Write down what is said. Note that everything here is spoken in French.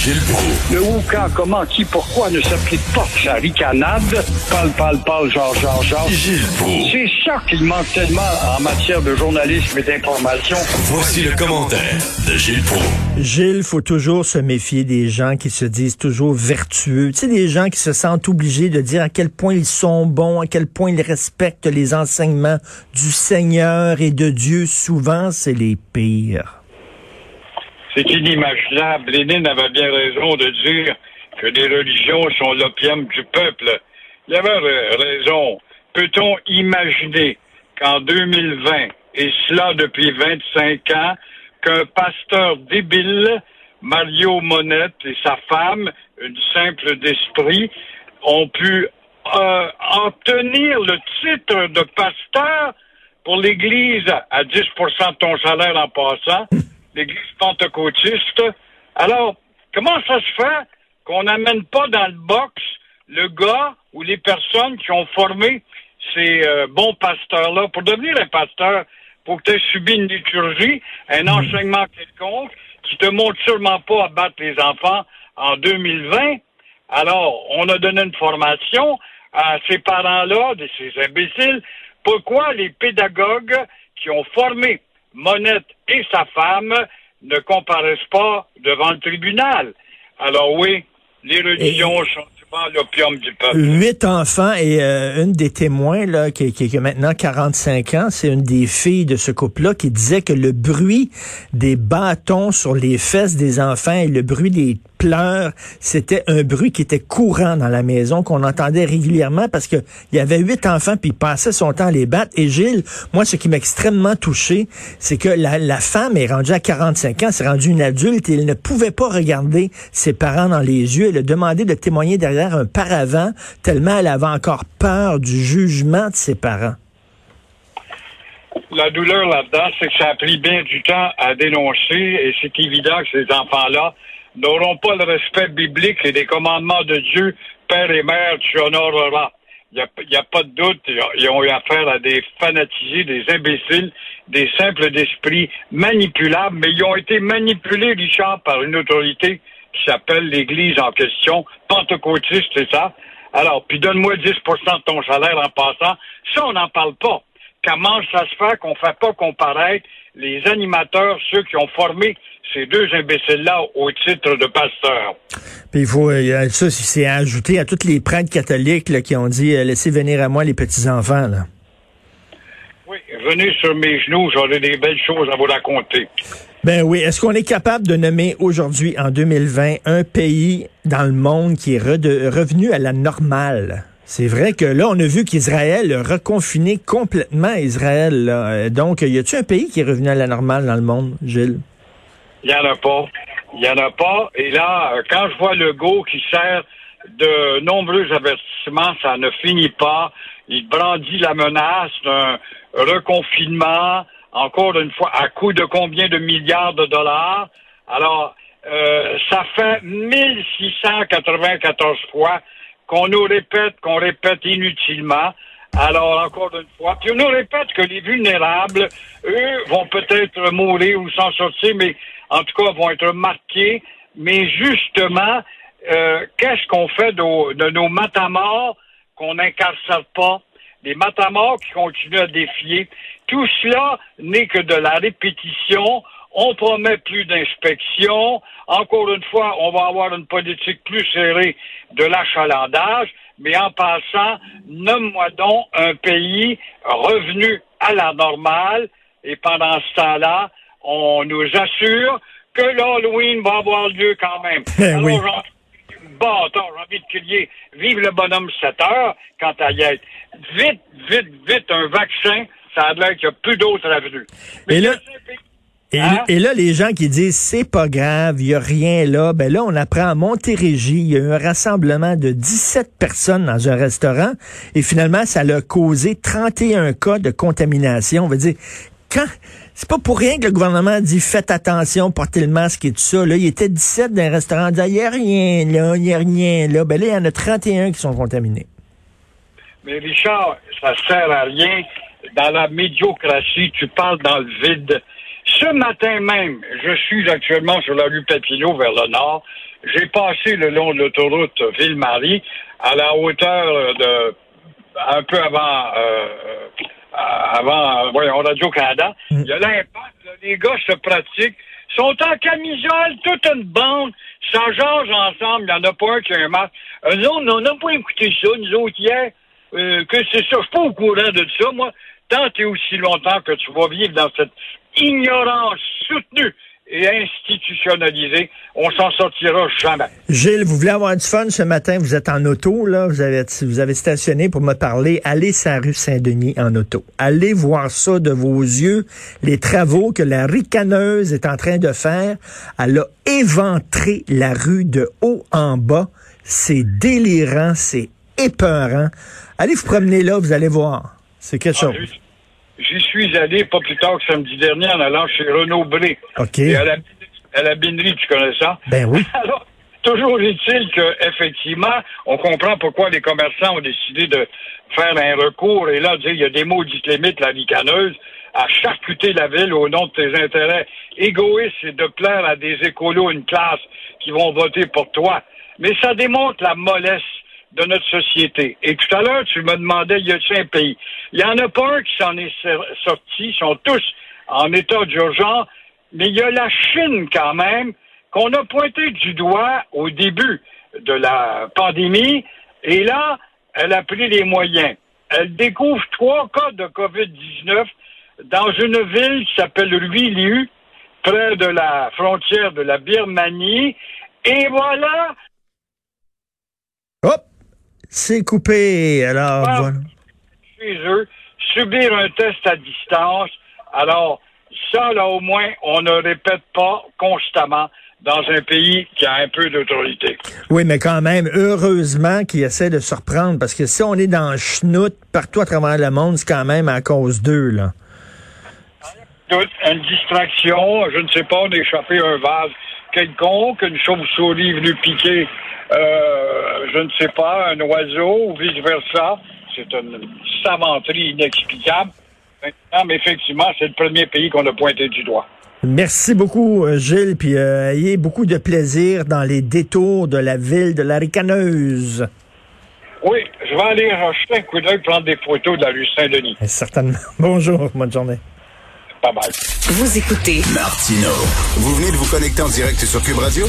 Gilles Proulx. Le où, quand, comment, qui, pourquoi ne s'applique pas sa ricanade? Parle, parle, parle, genre, genre, genre. Gilles Proulx. C'est ça qu'il manque tellement en matière de journalisme et d'information. Voici le commentaire de Gilles Proulx. Gilles, faut toujours se méfier des gens qui se disent toujours vertueux. Tu sais, des gens qui se sentent obligés de dire à quel point ils sont bons, à quel point ils respectent les enseignements du Seigneur et de Dieu. Souvent, c'est les pires. C'est inimaginable. Lénine avait bien raison de dire que les religions sont l'opium du peuple. Il avait raison. Peut-on imaginer qu'en 2020, et cela depuis 25 ans, qu'un pasteur débile, Mario Monette et sa femme, une simple d'esprit, ont pu euh, obtenir le titre de pasteur pour l'Église à 10% de ton salaire en passant, l'Église pentecôtiste. Alors, comment ça se fait qu'on n'amène pas dans le box le gars ou les personnes qui ont formé ces euh, bons pasteurs-là? Pour devenir un pasteur? Faut que tu aies subi une liturgie, un enseignement quelconque qui te montre sûrement pas à battre les enfants en 2020. Alors, on a donné une formation à ces parents-là, de ces imbéciles. Pourquoi les pédagogues qui ont formé Monette et sa femme ne comparaissent pas devant le tribunal? Alors oui, les religions sont souvent l'opium du peuple. Huit enfants et euh, une des témoins là qui, qui, qui a maintenant 45 ans, c'est une des filles de ce couple-là qui disait que le bruit des bâtons sur les fesses des enfants et le bruit des pleurs, c'était un bruit qui était courant dans la maison, qu'on entendait régulièrement parce que il y avait huit enfants puis il passait son temps à les battre. Et Gilles, moi, ce qui m'a extrêmement touché, c'est que la, femme est rendue à 45 ans, c'est rendue une adulte et elle ne pouvait pas regarder ses parents dans les yeux. Elle a demandé de témoigner derrière un paravent tellement elle avait encore peur du jugement de ses parents. La douleur là-dedans, c'est que ça a pris bien du temps à dénoncer et c'est évident que ces enfants-là n'auront pas le respect biblique et des commandements de Dieu, Père et Mère, tu honoreras. Il n'y a, pas de doute, ils ont eu affaire à des fanatisés, des imbéciles, des simples d'esprit manipulables, mais ils ont été manipulés, Richard, par une autorité qui s'appelle l'Église en question, pentecôtiste, c'est ça. Alors, puis donne-moi 10% de ton salaire en passant. Ça, on n'en parle pas. Comment ça se fait qu'on ne fait pas comparaître les animateurs, ceux qui ont formé ces deux imbéciles-là au titre de pasteur. Puis il faut, euh, ça, c'est ajouté à tous les prêtres catholiques là, qui ont dit euh, laissez venir à moi les petits-enfants. Là. Oui, venez sur mes genoux, j'aurai des belles choses à vous raconter. Ben oui. Est-ce qu'on est capable de nommer aujourd'hui, en 2020, un pays dans le monde qui est revenu à la normale? C'est vrai que là, on a vu qu'Israël a reconfiné complètement Israël. Là. Donc, y a-t-il un pays qui est revenu à la normale dans le monde, Gilles? Il n'y en a pas. Il n'y en a pas. Et là, quand je vois le go qui sert de nombreux avertissements, ça ne finit pas. Il brandit la menace d'un reconfinement, encore une fois, à coût de combien de milliards de dollars. Alors, euh, ça fait 1694 fois qu'on nous répète, qu'on répète inutilement. Alors, encore une fois, puis on nous répète que les vulnérables, eux, vont peut-être mourir ou s'en sortir, mais en tout cas, vont être marqués. Mais justement, euh, qu'est-ce qu'on fait de, de nos matamors qu'on n'incarcère pas? Les matamors qui continuent à défier. Tout cela n'est que de la répétition. On promet plus d'inspection. Encore une fois, on va avoir une politique plus serrée de l'achalandage. Mais en passant, nomme-moi donc un pays revenu à la normale. Et pendant ce temps-là, on nous assure que l'Halloween va avoir lieu quand même. Alors, oui. Bon, attends, j'ai envie de crier Vive le bonhomme 7 heures quand à y être. Vite, vite, vite, un vaccin, ça a l'air qu'il n'y a plus d'autres avenues. Mais Et là- Et, Hein? et là, les gens qui disent c'est pas grave, il y a rien là, ben là, on apprend à Montérégie, il y a eu un rassemblement de 17 personnes dans un restaurant et finalement, ça a causé 31 cas de contamination. On va dire, quand, c'est pas pour rien que le gouvernement dit faites attention, portez le masque et tout ça. Là, il était 17 dans un restaurant, il y a rien là, il y a rien là. Ben là, il y en a 31 qui sont contaminés. Mais Richard, ça sert à rien. Dans la médiocratie, tu parles dans le vide. Ce matin même, je suis actuellement sur la rue Papineau vers le nord. J'ai passé le long de l'autoroute Ville-Marie à la hauteur de un peu avant euh, avant euh, voyons Radio-Canada. Il y a l'impact, les gars se pratiquent, sont en camisole, toute une bande, ça jase ensemble, il n'y en a pas un qui a un masque. Euh, nous, autres, on n'a pas écouté ça, nous autres, hier, euh, que c'est ça. Je suis pas au courant de ça, moi. Tant et aussi longtemps que tu vas vivre dans cette ignorance soutenue et institutionnalisée, on s'en sortira jamais. Gilles, vous voulez avoir du fun ce matin, vous êtes en auto, là, vous avez, vous avez stationné pour me parler. Allez sur la rue Saint-Denis en auto. Allez voir ça de vos yeux, les travaux que la ricaneuse est en train de faire. Elle a éventré la rue de haut en bas. C'est délirant, c'est épeurant. Allez vous promener là, vous allez voir. C'est quelque Ah, chose. J'y suis allé pas plus tard que samedi dernier en allant chez Renaud Bré. OK. Et à la, à la binerie, tu connais ça? Ben oui. Alors, toujours est-il que effectivement, on comprend pourquoi les commerçants ont décidé de faire un recours et là, dire il y a des maudites limites, la ricaneuse, à charcuter la ville au nom de tes intérêts égoïstes et de plaire à des écolos, une classe qui vont voter pour toi. Mais ça démontre la mollesse de notre société. Et tout à l'heure, tu me demandais, y a-t-il un pays? Il y en a pas un qui s'en est sorti, ils sont tous en état d'urgence, mais il y a la Chine quand même, qu'on a pointé du doigt au début de la pandémie, et là, elle a pris les moyens. Elle découvre trois cas de COVID-19 dans une ville qui s'appelle Ruiliu, près de la frontière de la Birmanie, et voilà! C'est coupé. Alors, Ah. voilà. chez eux, subir un test à distance. Alors, ça, là, au moins, on ne répète pas constamment dans un pays qui a un peu d'autorité. Oui, mais quand même, heureusement qu'ils essaient de se reprendre, parce que si on est dans le schnout partout à travers le monde, c'est quand même à cause d'eux, là. Une distraction, je ne sais pas, échappé un vase quelconque, une chauve-souris venue piquer, euh, je ne sais pas, un oiseau ou vice-versa. C'est une savanterie inexplicable. Maintenant, Mais effectivement, c'est le premier pays qu'on a pointé du doigt. Merci beaucoup, euh, Gilles, puis euh, ayez beaucoup de plaisir dans les détours de la ville de la Ricaneuse. Oui, je vais aller jeter un coup d'œil prendre des photos de la rue Saint-Denis. Eh, Certainement. Bonjour, bonne journée. Pas mal. Vous écoutez Martino. Vous venez de vous connecter en direct sur Cube Radio?